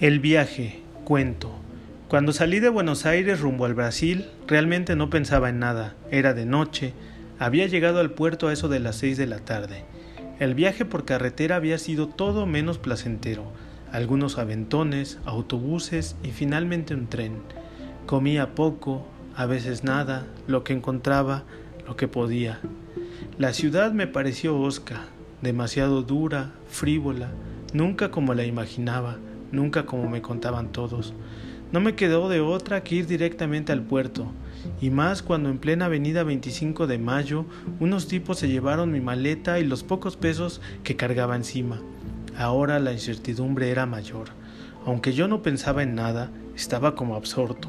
El viaje, cuento. Cuando salí de Buenos Aires rumbo al Brasil, realmente no pensaba en nada. Era de noche. Había llegado al puerto a eso de las seis de la tarde. El viaje por carretera había sido todo menos placentero. Algunos aventones, autobuses y finalmente un tren. Comía poco, a veces nada, lo que encontraba, lo que podía. La ciudad me pareció hosca, demasiado dura, frívola, nunca como la imaginaba nunca como me contaban todos. No me quedó de otra que ir directamente al puerto, y más cuando en plena avenida 25 de mayo unos tipos se llevaron mi maleta y los pocos pesos que cargaba encima. Ahora la incertidumbre era mayor. Aunque yo no pensaba en nada, estaba como absorto.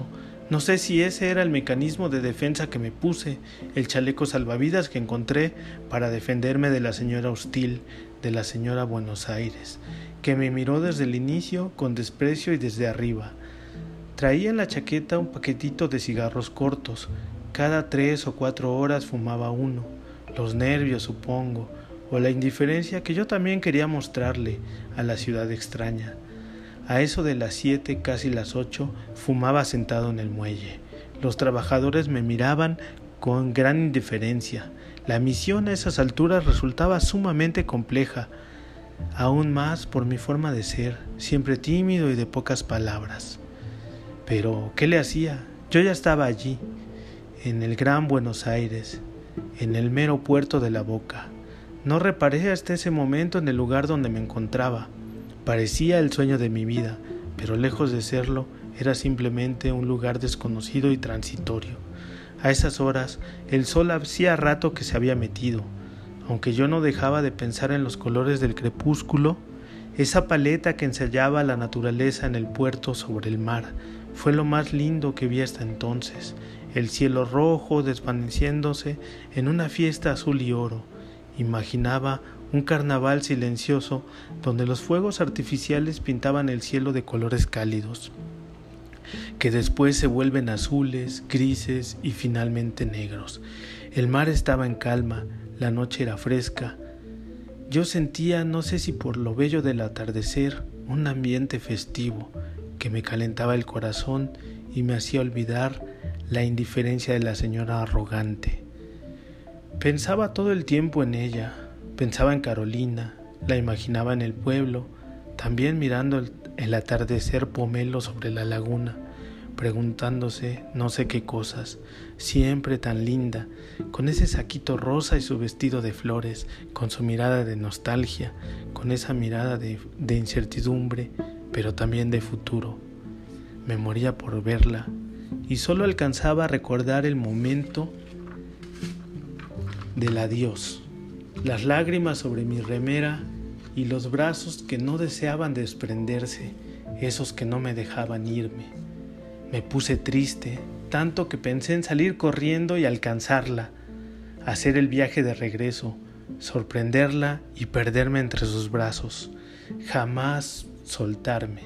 No sé si ese era el mecanismo de defensa que me puse, el chaleco salvavidas que encontré para defenderme de la señora hostil, de la señora Buenos Aires, que me miró desde el inicio con desprecio y desde arriba. Traía en la chaqueta un paquetito de cigarros cortos. Cada tres o cuatro horas fumaba uno. Los nervios, supongo, o la indiferencia que yo también quería mostrarle a la ciudad extraña. A eso de las siete, casi las ocho, fumaba sentado en el muelle. Los trabajadores me miraban con gran indiferencia. La misión a esas alturas resultaba sumamente compleja aún más por mi forma de ser, siempre tímido y de pocas palabras. Pero, ¿qué le hacía? Yo ya estaba allí, en el gran Buenos Aires, en el mero puerto de la boca. No reparé hasta ese momento en el lugar donde me encontraba. Parecía el sueño de mi vida, pero lejos de serlo, era simplemente un lugar desconocido y transitorio. A esas horas, el sol hacía rato que se había metido, aunque yo no dejaba de pensar en los colores del crepúsculo, esa paleta que ensayaba la naturaleza en el puerto sobre el mar fue lo más lindo que vi hasta entonces, el cielo rojo desvaneciéndose en una fiesta azul y oro. Imaginaba un carnaval silencioso donde los fuegos artificiales pintaban el cielo de colores cálidos, que después se vuelven azules, grises y finalmente negros. El mar estaba en calma, la noche era fresca. Yo sentía, no sé si por lo bello del atardecer, un ambiente festivo que me calentaba el corazón y me hacía olvidar la indiferencia de la señora arrogante. Pensaba todo el tiempo en ella, pensaba en Carolina, la imaginaba en el pueblo, también mirando el, atardecer pomelo sobre la laguna preguntándose no sé qué cosas, siempre tan linda, con ese saquito rosa y su vestido de flores, con su mirada de nostalgia, con esa mirada de, incertidumbre, pero también de futuro. Me moría por verla y solo alcanzaba a recordar el momento del adiós, las lágrimas sobre mi remera y los brazos que no deseaban desprenderse, esos que no me dejaban irme. Me puse triste, tanto que pensé en salir corriendo y alcanzarla, hacer el viaje de regreso, sorprenderla y perderme entre sus brazos, jamás soltarme.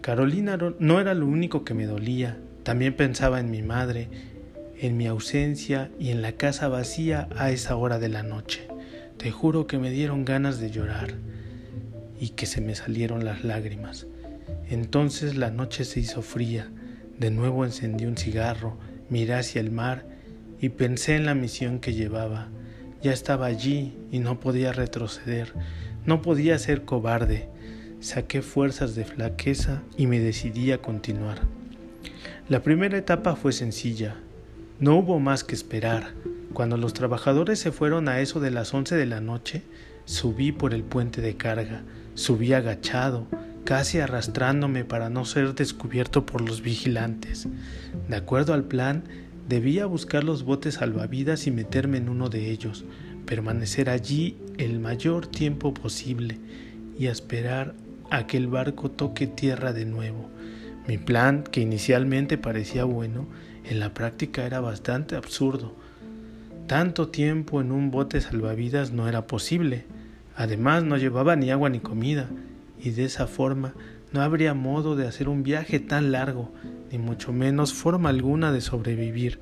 Carolina no era lo único que me dolía, también pensaba en mi madre, en mi ausencia y en la casa vacía a esa hora de la noche. Te juro que me dieron ganas de llorar y que se me salieron las lágrimas. Entonces la noche se hizo fría, de nuevo encendí un cigarro, miré hacia el mar y pensé en la misión que llevaba. Ya estaba allí y no podía retroceder, no podía ser cobarde. Saqué fuerzas de flaqueza y me decidí a continuar. La primera etapa fue sencilla. No hubo más que esperar. Cuando los trabajadores se fueron a eso de las once de la noche, subí por el puente de carga, subí agachado, casi arrastrándome para no ser descubierto por los vigilantes. De acuerdo al plan, debía buscar los botes salvavidas y meterme en uno de ellos, permanecer allí el mayor tiempo posible y esperar a que el barco toque tierra de nuevo. Mi plan, que inicialmente parecía bueno, en la práctica era bastante absurdo. Tanto tiempo en un bote salvavidas no era posible. Además no llevaba ni agua ni comida y de esa forma no habría modo de hacer un viaje tan largo, ni mucho menos forma alguna de sobrevivir.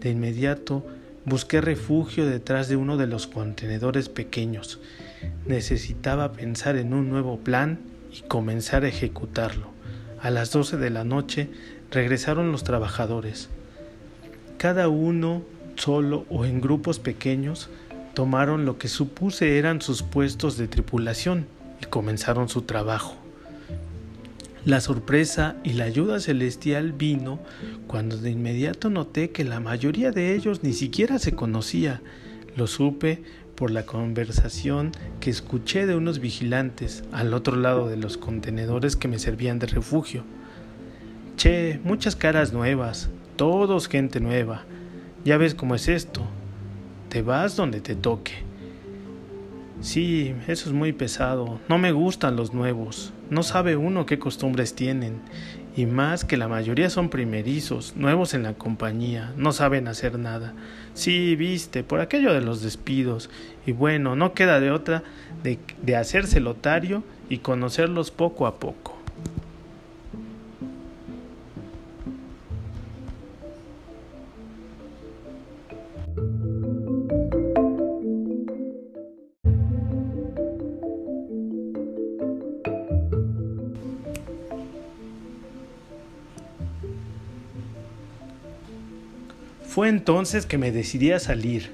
De inmediato busqué refugio detrás de uno de los contenedores pequeños. Necesitaba pensar en un nuevo plan y comenzar a ejecutarlo. A las doce de la noche regresaron los trabajadores. Cada uno, solo o en grupos pequeños, tomaron lo que supuse eran sus puestos de tripulación y comenzaron su trabajo. La sorpresa y la ayuda celestial vino cuando de inmediato noté que la mayoría de ellos ni siquiera se conocía. Lo supe por la conversación que escuché de unos vigilantes al otro lado de los contenedores que me servían de refugio. Che, muchas caras nuevas, todos gente nueva. Ya ves cómo es esto. Te vas donde te toque. Sí, eso es muy pesado. No me gustan los nuevos. No sabe uno qué costumbres tienen. Y más que la mayoría son primerizos, nuevos en la compañía, no saben hacer nada. Sí, viste, por aquello de los despidos. Y bueno, no queda de otra de, hacerse lotario y conocerlos poco a poco. Entonces que me decidí a salir.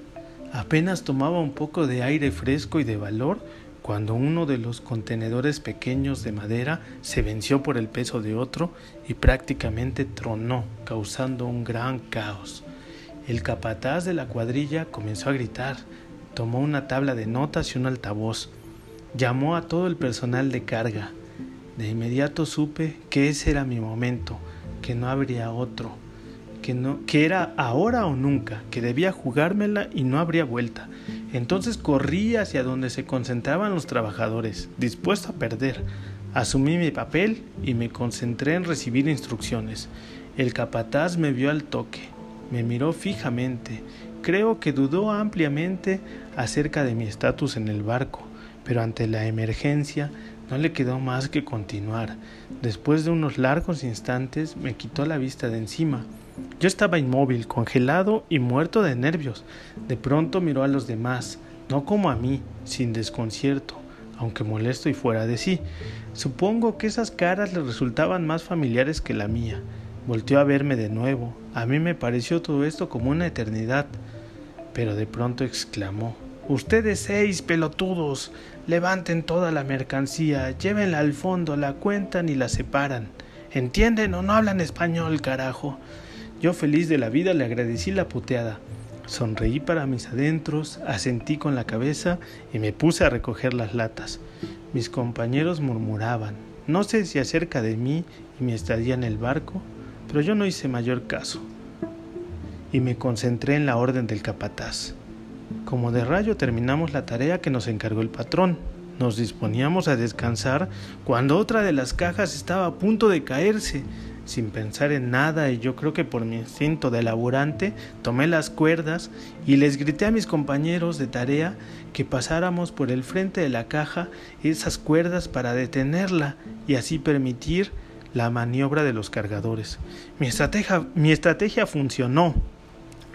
Apenas tomaba un poco de aire fresco y de valor cuando uno de los contenedores pequeños de madera se venció por el peso de otro y prácticamente tronó, causando un gran caos. El capataz de la cuadrilla comenzó a gritar, tomó una tabla de notas y un altavoz, llamó a todo el personal de carga. De inmediato supe que ese era mi momento, que no habría otro que, era ahora o nunca, que debía jugármela y no habría vuelta. Entonces corrí hacia donde se concentraban los trabajadores, dispuesto a perder. Asumí mi papel y me concentré en recibir instrucciones. El capataz me vio al toque, me miró fijamente. Creo que dudó ampliamente acerca de mi estatus en el barco, pero ante la emergencia no le quedó más que continuar. Después de unos largos instantes me quitó la vista de encima. Yo estaba inmóvil, congelado y muerto de nervios. De pronto miró a los demás, no como a mí, sin desconcierto, aunque molesto y fuera de sí. Supongo que esas caras le resultaban más familiares que la mía. Volteó a verme de nuevo. A mí me pareció todo esto como una eternidad. Pero de pronto exclamó Ustedes seis pelotudos, levanten toda la mercancía, llévenla al fondo, la cuentan y la separan. ¿Entienden o no hablan español, carajo? Yo feliz de la vida le agradecí la puteada. Sonreí para mis adentros, asentí con la cabeza y me puse a recoger las latas. Mis compañeros murmuraban, no sé si acerca de mí y mi estadía en el barco, pero yo no hice mayor caso. Y me concentré en la orden del capataz. Como de rayo terminamos la tarea que nos encargó el patrón. Nos disponíamos a descansar cuando otra de las cajas estaba a punto de caerse sin pensar en nada y yo creo que por mi instinto de laborante tomé las cuerdas y les grité a mis compañeros de tarea que pasáramos por el frente de la caja esas cuerdas para detenerla y así permitir la maniobra de los cargadores. Mi estrategia, mi estrategia funcionó.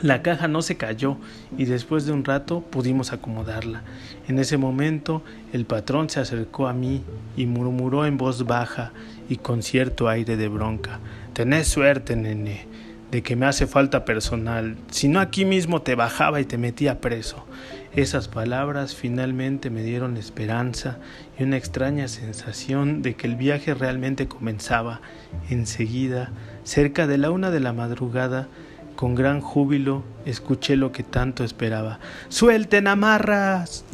La caja no se cayó y después de un rato pudimos acomodarla. En ese momento el patrón se acercó a mí y murmuró en voz baja y con cierto aire de bronca. Tenés suerte, nene, de que me hace falta personal. Si no aquí mismo te bajaba y te metía preso. Esas palabras finalmente me dieron esperanza y una extraña sensación de que el viaje realmente comenzaba. Enseguida, cerca de la una de la madrugada, con gran júbilo escuché lo que tanto esperaba. ¡Suelten amarras!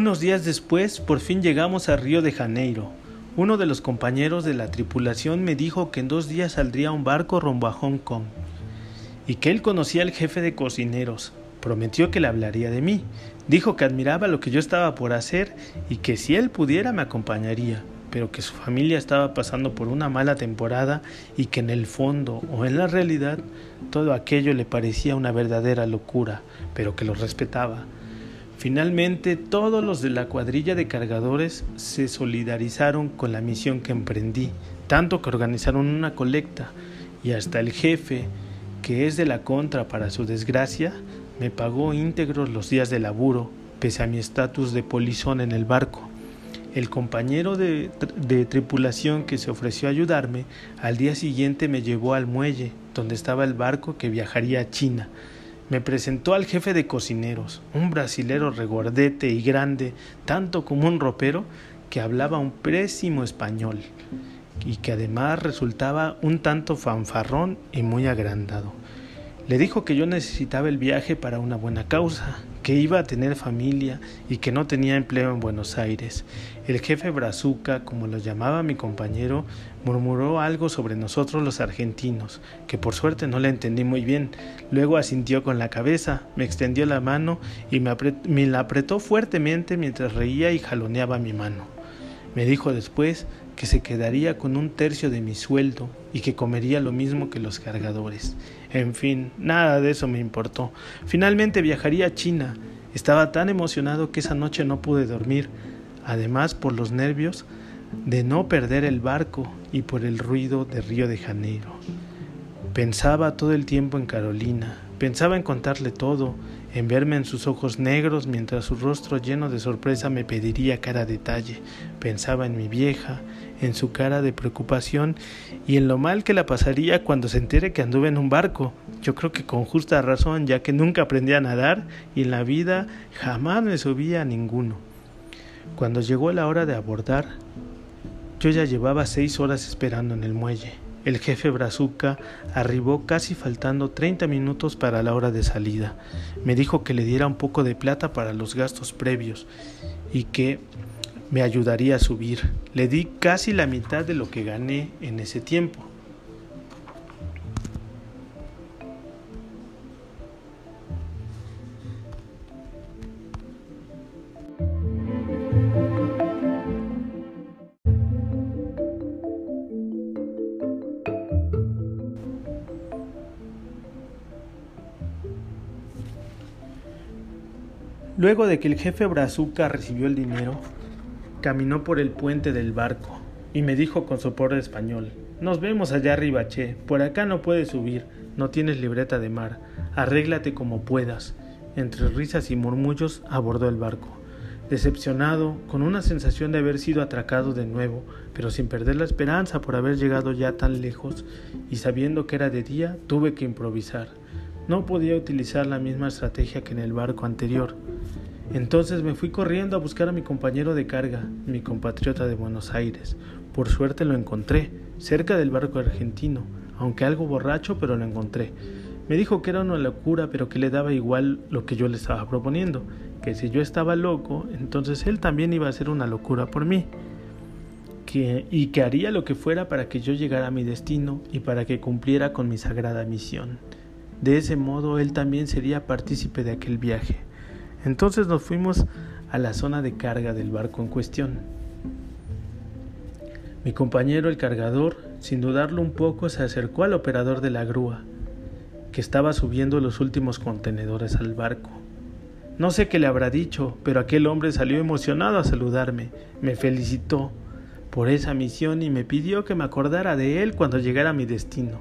Unos días después, por fin llegamos a Río de Janeiro. Uno de los compañeros de la tripulación me dijo que en dos días saldría un barco rumbo a Hong Kong y que él conocía al jefe de cocineros. Prometió que le hablaría de mí. Dijo que admiraba lo que yo estaba por hacer y que si él pudiera me acompañaría, pero que su familia estaba pasando por una mala temporada y que en el fondo o en la realidad todo aquello le parecía una verdadera locura, pero que lo respetaba. Finalmente, todos los de la cuadrilla de cargadores se solidarizaron con la misión que emprendí, tanto que organizaron una colecta y hasta el jefe, que es de la contra para su desgracia, me pagó íntegros los días de laburo, pese a mi estatus de polizón en el barco. El compañero de, de, tripulación que se ofreció a ayudarme al día siguiente me llevó al muelle, donde estaba el barco que viajaría a China, me presentó al jefe de cocineros, un brasilero regordete y grande, tanto como un ropero, que hablaba un pésimo español y que además resultaba un tanto fanfarrón y muy agrandado. Le dijo que yo necesitaba el viaje para una buena causa, que iba a tener familia y que no tenía empleo en Buenos Aires. El jefe Brazuca, como lo llamaba mi compañero, murmuró algo sobre nosotros los argentinos, que por suerte no le entendí muy bien. Luego asintió con la cabeza, me extendió la mano y me, me la apretó fuertemente mientras reía y jaloneaba mi mano. Me dijo después que se quedaría con un tercio de mi sueldo y que comería lo mismo que los cargadores. En fin, nada de eso me importó. Finalmente viajaría a China. Estaba tan emocionado que esa noche no pude dormir, además por los nervios de no perder el barco y por el ruido de Río de Janeiro. Pensaba todo el tiempo en Carolina, pensaba en contarle todo, en verme en sus ojos negros mientras su rostro lleno de sorpresa me pediría cada detalle. Pensaba en mi vieja, en su cara de preocupación y en lo mal que la pasaría cuando se entere que anduve en un barco. Yo creo que con justa razón, ya que nunca aprendí a nadar y en la vida jamás me subía a ninguno. Cuando llegó la hora de abordar, yo ya llevaba seis horas esperando en el muelle. El jefe Brazuca arribó casi faltando 30 minutos para la hora de salida. Me dijo que le diera un poco de plata para los gastos previos y que me ayudaría a subir. Le di casi la mitad de lo que gané en ese tiempo. Luego de que el jefe Brazuca recibió el dinero, caminó por el puente del barco y me dijo con sopor español Nos vemos allá arriba, che. Por acá no puedes subir. No tienes libreta de mar. Arréglate como puedas. Entre risas y murmullos abordó el barco. Decepcionado, con una sensación de haber sido atracado de nuevo, pero sin perder la esperanza por haber llegado ya tan lejos, y sabiendo que era de día, tuve que improvisar. No podía utilizar la misma estrategia que en el barco anterior. Entonces me fui corriendo a buscar a mi compañero de carga, mi compatriota de Buenos Aires. Por suerte lo encontré, cerca del barco argentino, aunque algo borracho, pero lo encontré. Me dijo que era una locura, pero que le daba igual lo que yo le estaba proponiendo, que si yo estaba loco, entonces él también iba a hacer una locura por mí. Y que haría lo que fuera para que yo llegara a mi destino y para que cumpliera con mi sagrada misión. De ese modo él también sería partícipe de aquel viaje. Entonces nos fuimos a la zona de carga del barco en cuestión. Mi compañero el cargador, sin dudarlo un poco, se acercó al operador de la grúa, que estaba subiendo los últimos contenedores al barco. No sé qué le habrá dicho, pero aquel hombre salió emocionado a saludarme, me felicitó por esa misión y me pidió que me acordara de él cuando llegara a mi destino.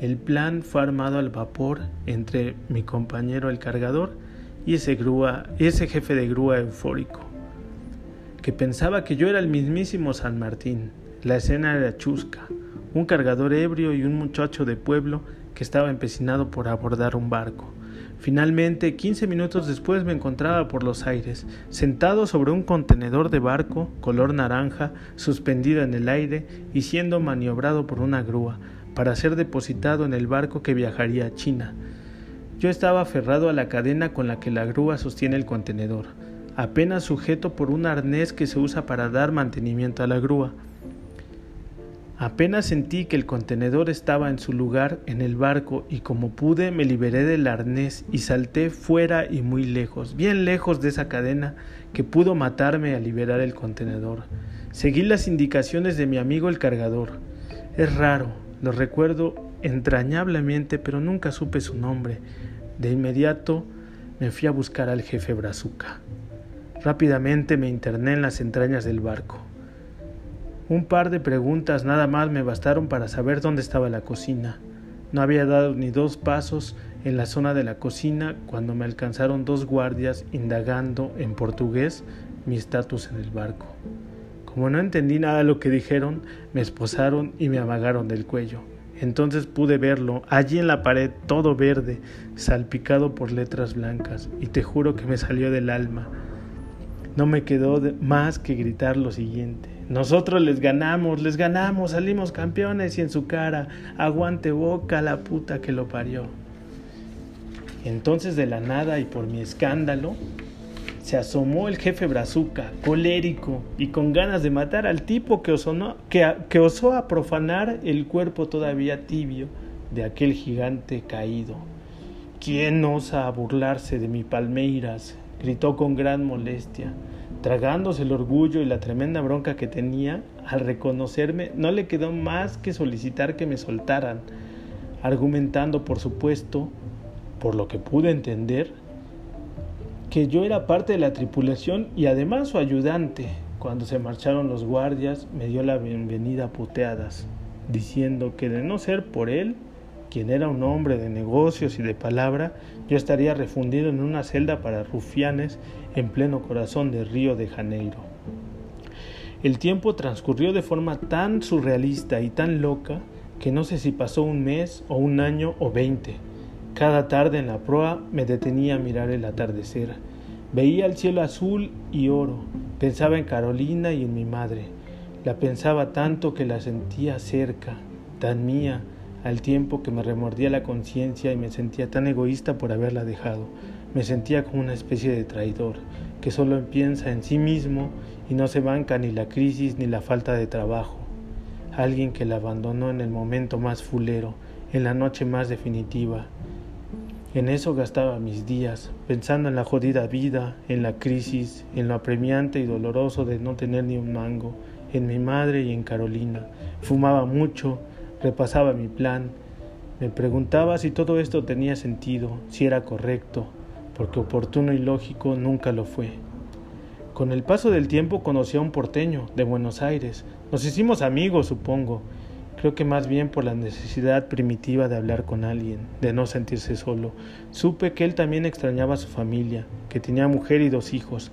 El plan fue armado al vapor entre mi compañero el cargador y ese jefe de grúa eufórico, que pensaba que yo era el mismísimo San Martín. La escena era chusca, un cargador ebrio y un muchacho de pueblo que estaba empecinado por abordar un barco. Finalmente, quince minutos después me encontraba por los aires, sentado sobre un contenedor de barco color naranja, suspendido en el aire y siendo maniobrado por una grúa, para ser depositado en el barco que viajaría a China. Yo estaba aferrado a la cadena con la que la grúa sostiene el contenedor, apenas sujeto por un arnés que se usa para dar mantenimiento a la grúa. Apenas sentí que el contenedor estaba en su lugar en el barco y como pude me liberé del arnés y salté fuera y muy lejos, bien lejos de esa cadena que pudo matarme a liberar el contenedor. Seguí las indicaciones de mi amigo el cargador. Es raro, lo recuerdo entrañablemente, pero nunca supe su nombre. De inmediato me fui a buscar al jefe Brazuca. Rápidamente me interné en las entrañas del barco. Un par de preguntas nada más me bastaron para saber dónde estaba la cocina. No había dado ni dos pasos en la zona de la cocina cuando me alcanzaron dos guardias indagando en portugués mi estatus en el barco. Como no entendí nada de lo que dijeron, me esposaron y me amagaron del cuello. Entonces pude verlo, allí en la pared, todo verde, salpicado por letras blancas, y te juro que me salió del alma. No me quedó más que gritar lo siguiente. Nosotros les ganamos, les ganamos, salimos campeones y en su cara, aguante boca la puta que lo parió. Entonces de la nada y por mi escándalo, se asomó el jefe Brazuca, colérico y con ganas de matar al tipo que, que, osó a profanar el cuerpo todavía tibio de aquel gigante caído. ¿Quién osa burlarse de mi Palmeiras? gritó con gran molestia. Tragándose el orgullo y la tremenda bronca que tenía, al reconocerme, no le quedó más que solicitar que me soltaran, argumentando, por supuesto, por lo que pude entender, que yo era parte de la tripulación y además su ayudante. Cuando se marcharon los guardias, me dio la bienvenida a puteadas, diciendo que de no ser por él, quien era un hombre de negocios y de palabra, yo estaría refundido en una celda para rufianes en pleno corazón de Río de Janeiro. El tiempo transcurrió de forma tan surrealista y tan loca que no sé si pasó un mes o un año o veinte. Cada tarde en la proa me detenía a mirar el atardecer. Veía el cielo azul y oro. Pensaba en Carolina y en mi madre. La pensaba tanto que la sentía cerca, tan mía, al tiempo que me remordía la conciencia y me sentía tan egoísta por haberla dejado. Me sentía como una especie de traidor, que solo piensa en sí mismo y no se banca ni la crisis ni la falta de trabajo. Alguien que la abandonó en el momento más fulero, en la noche más definitiva. En eso gastaba mis días, pensando en la jodida vida, en la crisis, en lo apremiante y doloroso de no tener ni un mango, en mi madre y en Carolina. Fumaba mucho, repasaba mi plan, me preguntaba si todo esto tenía sentido, si era correcto, porque oportuno y lógico nunca lo fue. Con el paso del tiempo conocí a un porteño de Buenos Aires. Nos hicimos amigos, supongo. Creo que más bien por la necesidad primitiva de hablar con alguien, de no sentirse solo. Supe que él también extrañaba a su familia, que tenía mujer y dos hijos.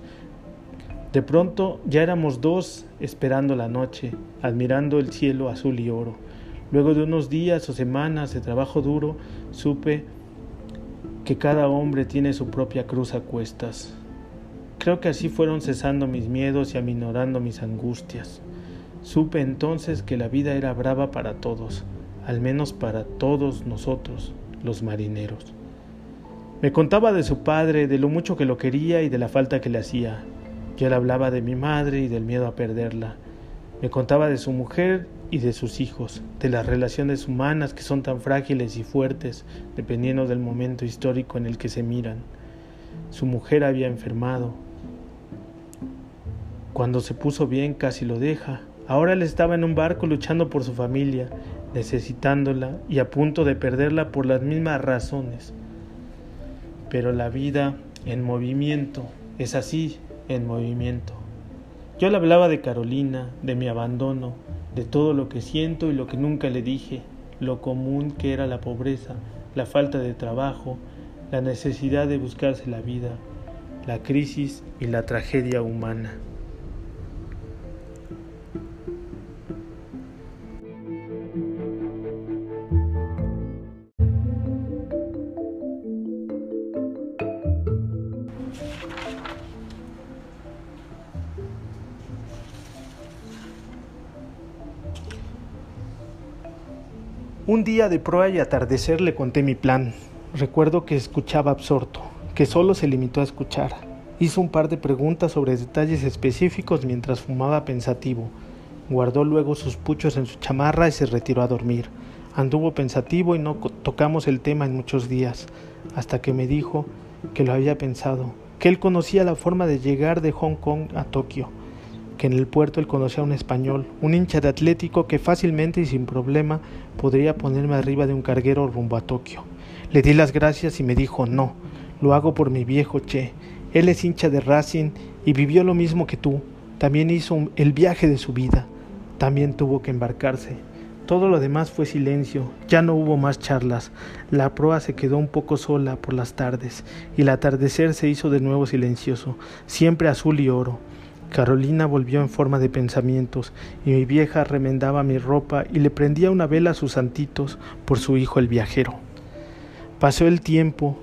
De pronto ya éramos dos esperando la noche, admirando el cielo azul y oro. Luego de unos días o semanas de trabajo duro, supe que cada hombre tiene su propia cruz a cuestas. Creo que así fueron cesando mis miedos y aminorando mis angustias. Supe entonces que la vida era brava para todos, al menos para todos nosotros, los marineros. Me contaba de su padre, de lo mucho que lo quería y de la falta que le hacía. Yo le hablaba de mi madre y del miedo a perderla. Me contaba de su mujer y de sus hijos, de las relaciones humanas que son tan frágiles y fuertes dependiendo del momento histórico en el que se miran. Su mujer había enfermado. Cuando se puso bien casi lo deja. Ahora él estaba en un barco luchando por su familia, necesitándola y a punto de perderla por las mismas razones. Pero la vida en movimiento es así, en movimiento. Yo le hablaba de Carolina, de mi abandono, de todo lo que siento y lo que nunca le dije, lo común que era la pobreza, la falta de trabajo, la necesidad de buscarse la vida, la crisis y la tragedia humana. Un día de proa y atardecer le conté mi plan. Recuerdo que escuchaba absorto, que solo se limitó a escuchar. Hizo un par de preguntas sobre detalles específicos mientras fumaba pensativo. Guardó luego sus puchos en su chamarra y se retiró a dormir. Anduvo pensativo y no tocamos el tema en muchos días, hasta que me dijo que lo había pensado, que él conocía la forma de llegar de Hong Kong a Tokio que en el puerto él conocía a un español, un hincha de Atlético que fácilmente y sin problema podría ponerme arriba de un carguero rumbo a Tokio. Le di las gracias y me dijo no. Lo hago por mi viejo Che. Él es hincha de Racing y vivió lo mismo que tú. También hizo el viaje de su vida. También tuvo que embarcarse. Todo lo demás fue silencio, ya no hubo más charlas. La proa se quedó un poco sola por las tardes y el atardecer se hizo de nuevo silencioso, siempre azul y oro. Carolina volvió en forma de pensamientos y mi vieja remendaba mi ropa y le prendía una vela a sus santitos por su hijo el viajero. Pasó el tiempo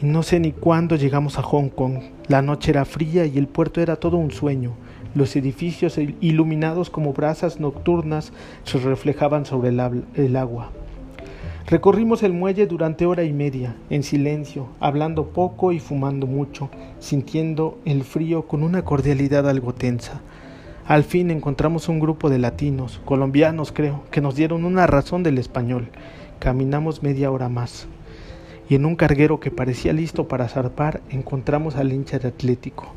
y no sé ni cuándo llegamos a Hong Kong. La noche era fría y el puerto era todo un sueño. Los edificios iluminados como brasas nocturnas se reflejaban sobre el, agua. Recorrimos el muelle durante hora y media, en silencio, hablando poco y fumando mucho, sintiendo el frío con una cordialidad algo tensa. Al fin encontramos un grupo de latinos, colombianos creo, que nos dieron una razón del español. Caminamos media hora más. Y en un carguero que parecía listo para zarpar encontramos al hincha de Atlético.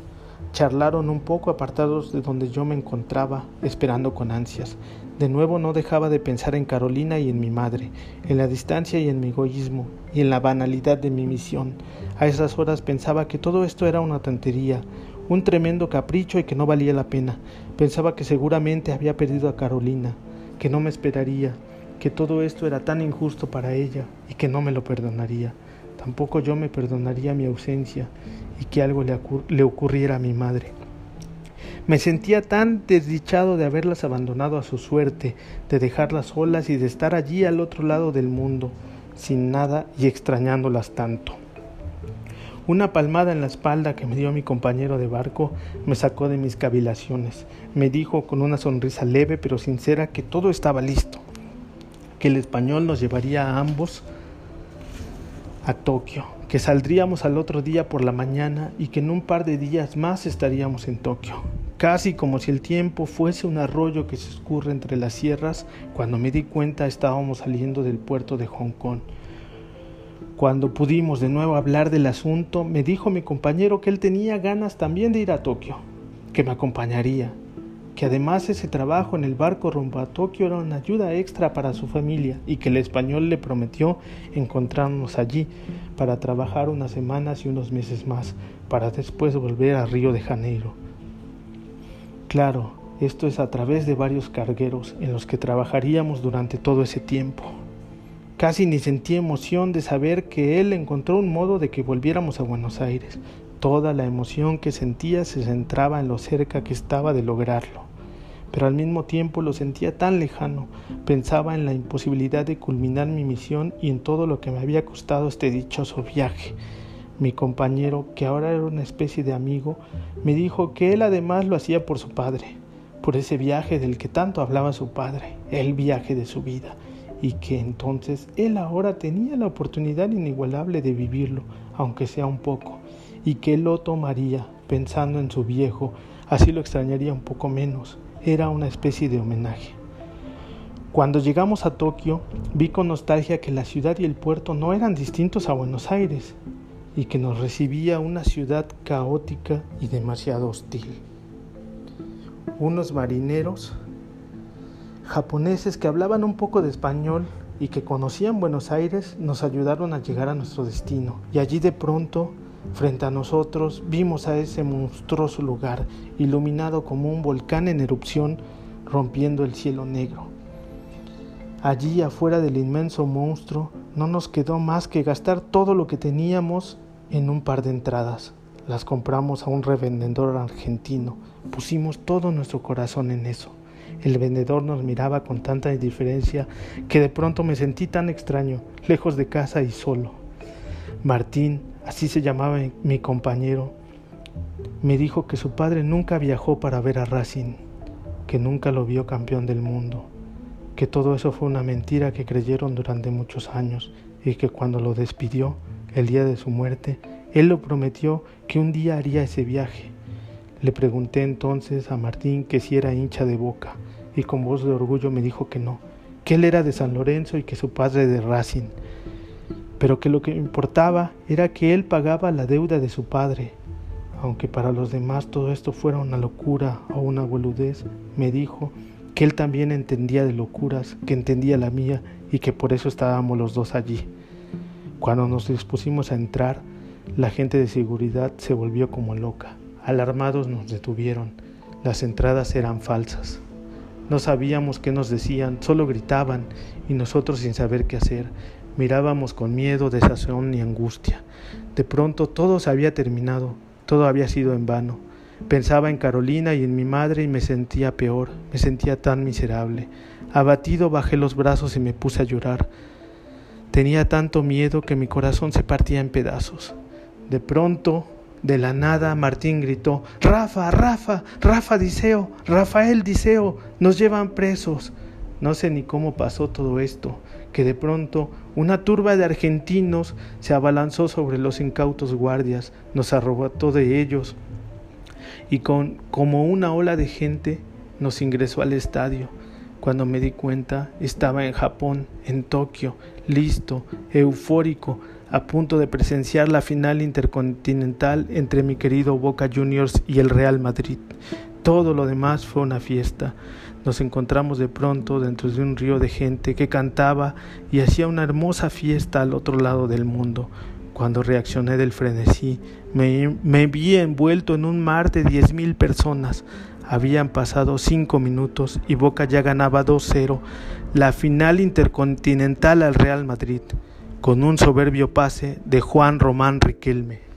Charlaron un poco apartados de donde yo me encontraba, esperando con ansias. De nuevo no dejaba de pensar en Carolina y en mi madre, en la distancia y en mi egoísmo, y en la banalidad de mi misión. A esas horas pensaba que todo esto era una tontería, un tremendo capricho y que no valía la pena. Pensaba que seguramente había perdido a Carolina, que no me esperaría, que todo esto era tan injusto para ella y que no me lo perdonaría. Tampoco yo me perdonaría mi ausencia y que algo le, ocurriera a mi madre. Me sentía tan desdichado de haberlas abandonado a su suerte, de dejarlas solas y de estar allí al otro lado del mundo, sin nada y extrañándolas tanto. Una palmada en la espalda que me dio mi compañero de barco me sacó de mis cavilaciones. Me dijo con una sonrisa leve pero sincera que todo estaba listo, que el español nos llevaría a ambos a Tokio, que saldríamos al otro día por la mañana y que en un par de días más estaríamos en Tokio. Casi como si el tiempo fuese un arroyo que se escurre entre las sierras, cuando me di cuenta estábamos saliendo del puerto de Hong Kong. Cuando pudimos de nuevo hablar del asunto, me dijo mi compañero que él tenía ganas también de ir a Tokio, que me acompañaría, que además ese trabajo en el barco rumbo a Tokio era una ayuda extra para su familia y que el español le prometió encontrarnos allí para trabajar unas semanas y unos meses más, para después volver a Río de Janeiro. Claro, esto es a través de varios cargueros en los que trabajaríamos durante todo ese tiempo. Casi ni sentí emoción de saber que él encontró un modo de que volviéramos a Buenos Aires. Toda la emoción que sentía se centraba en lo cerca que estaba de lograrlo pero al mismo tiempo lo sentía tan lejano. Pensaba en la imposibilidad de culminar mi misión y en todo lo que me había costado este dichoso viaje. Mi compañero, que ahora era una especie de amigo, me dijo que él además lo hacía por su padre, por ese viaje del que tanto hablaba su padre, el viaje de su vida, y que entonces él ahora tenía la oportunidad inigualable de vivirlo, aunque sea un poco, y que él lo tomaría pensando en su viejo, así lo extrañaría un poco menos era una especie de homenaje. Cuando llegamos a Tokio, vi con nostalgia que la ciudad y el puerto no eran distintos a Buenos Aires y que nos recibía una ciudad caótica y demasiado hostil. Unos marineros japoneses que hablaban un poco de español y que conocían Buenos Aires nos ayudaron a llegar a nuestro destino y allí de pronto Frente a nosotros vimos a ese monstruoso lugar, iluminado como un volcán en erupción, rompiendo el cielo negro. Allí afuera del inmenso monstruo no nos quedó más que gastar todo lo que teníamos en un par de entradas. Las compramos a un revendedor argentino. Pusimos todo nuestro corazón en eso. El vendedor nos miraba con tanta indiferencia que de pronto me sentí tan extraño, lejos de casa y solo. Martín, así se llamaba mi compañero, me dijo que su padre nunca viajó para ver a Racing, que nunca lo vio campeón del mundo, que todo eso fue una mentira que creyeron durante muchos años y que cuando lo despidió, el día de su muerte, él lo prometió que un día haría ese viaje. Le pregunté entonces a Martín que si era hincha de boca y con voz de orgullo me dijo que no, que él era de San Lorenzo y que su padre de Racing pero que lo que importaba era que él pagaba la deuda de su padre. Aunque para los demás todo esto fuera una locura o una boludez, me dijo que él también entendía de locuras, que entendía la mía y que por eso estábamos los dos allí. Cuando nos dispusimos a entrar, La gente de seguridad se volvió como loca. Alarmados nos detuvieron. Las entradas eran falsas. No sabíamos qué nos decían, solo gritaban y nosotros sin saber qué hacer. Mirábamos con miedo, desazón y angustia. De pronto todo se había terminado, todo había sido en vano. Pensaba en Carolina y en mi madre y me sentía peor, me sentía tan miserable. Abatido bajé los brazos y me puse a llorar. Tenía tanto miedo que mi corazón se partía en pedazos. De pronto, de la nada, Martín gritó, Rafa, Rafa, Rafa Diceo, Rafael Diceo, nos llevan presos. No sé ni cómo pasó todo esto, que de pronto una turba de argentinos se abalanzó sobre los incautos guardias, nos arrebató de ellos y con como una ola de gente nos ingresó al estadio. Cuando me di cuenta, estaba en Japón, en Tokio, listo, eufórico, a punto de presenciar la final intercontinental entre mi querido Boca Juniors y el Real Madrid. Todo lo demás fue una fiesta. Nos encontramos de pronto dentro de un río de gente que cantaba y hacía una hermosa fiesta al otro lado del mundo. Cuando reaccioné del frenesí, me, vi envuelto en un mar de diez mil personas. Habían pasado cinco minutos y Boca ya ganaba 2-0 la final intercontinental al Real Madrid, con un soberbio pase de Juan Román Riquelme.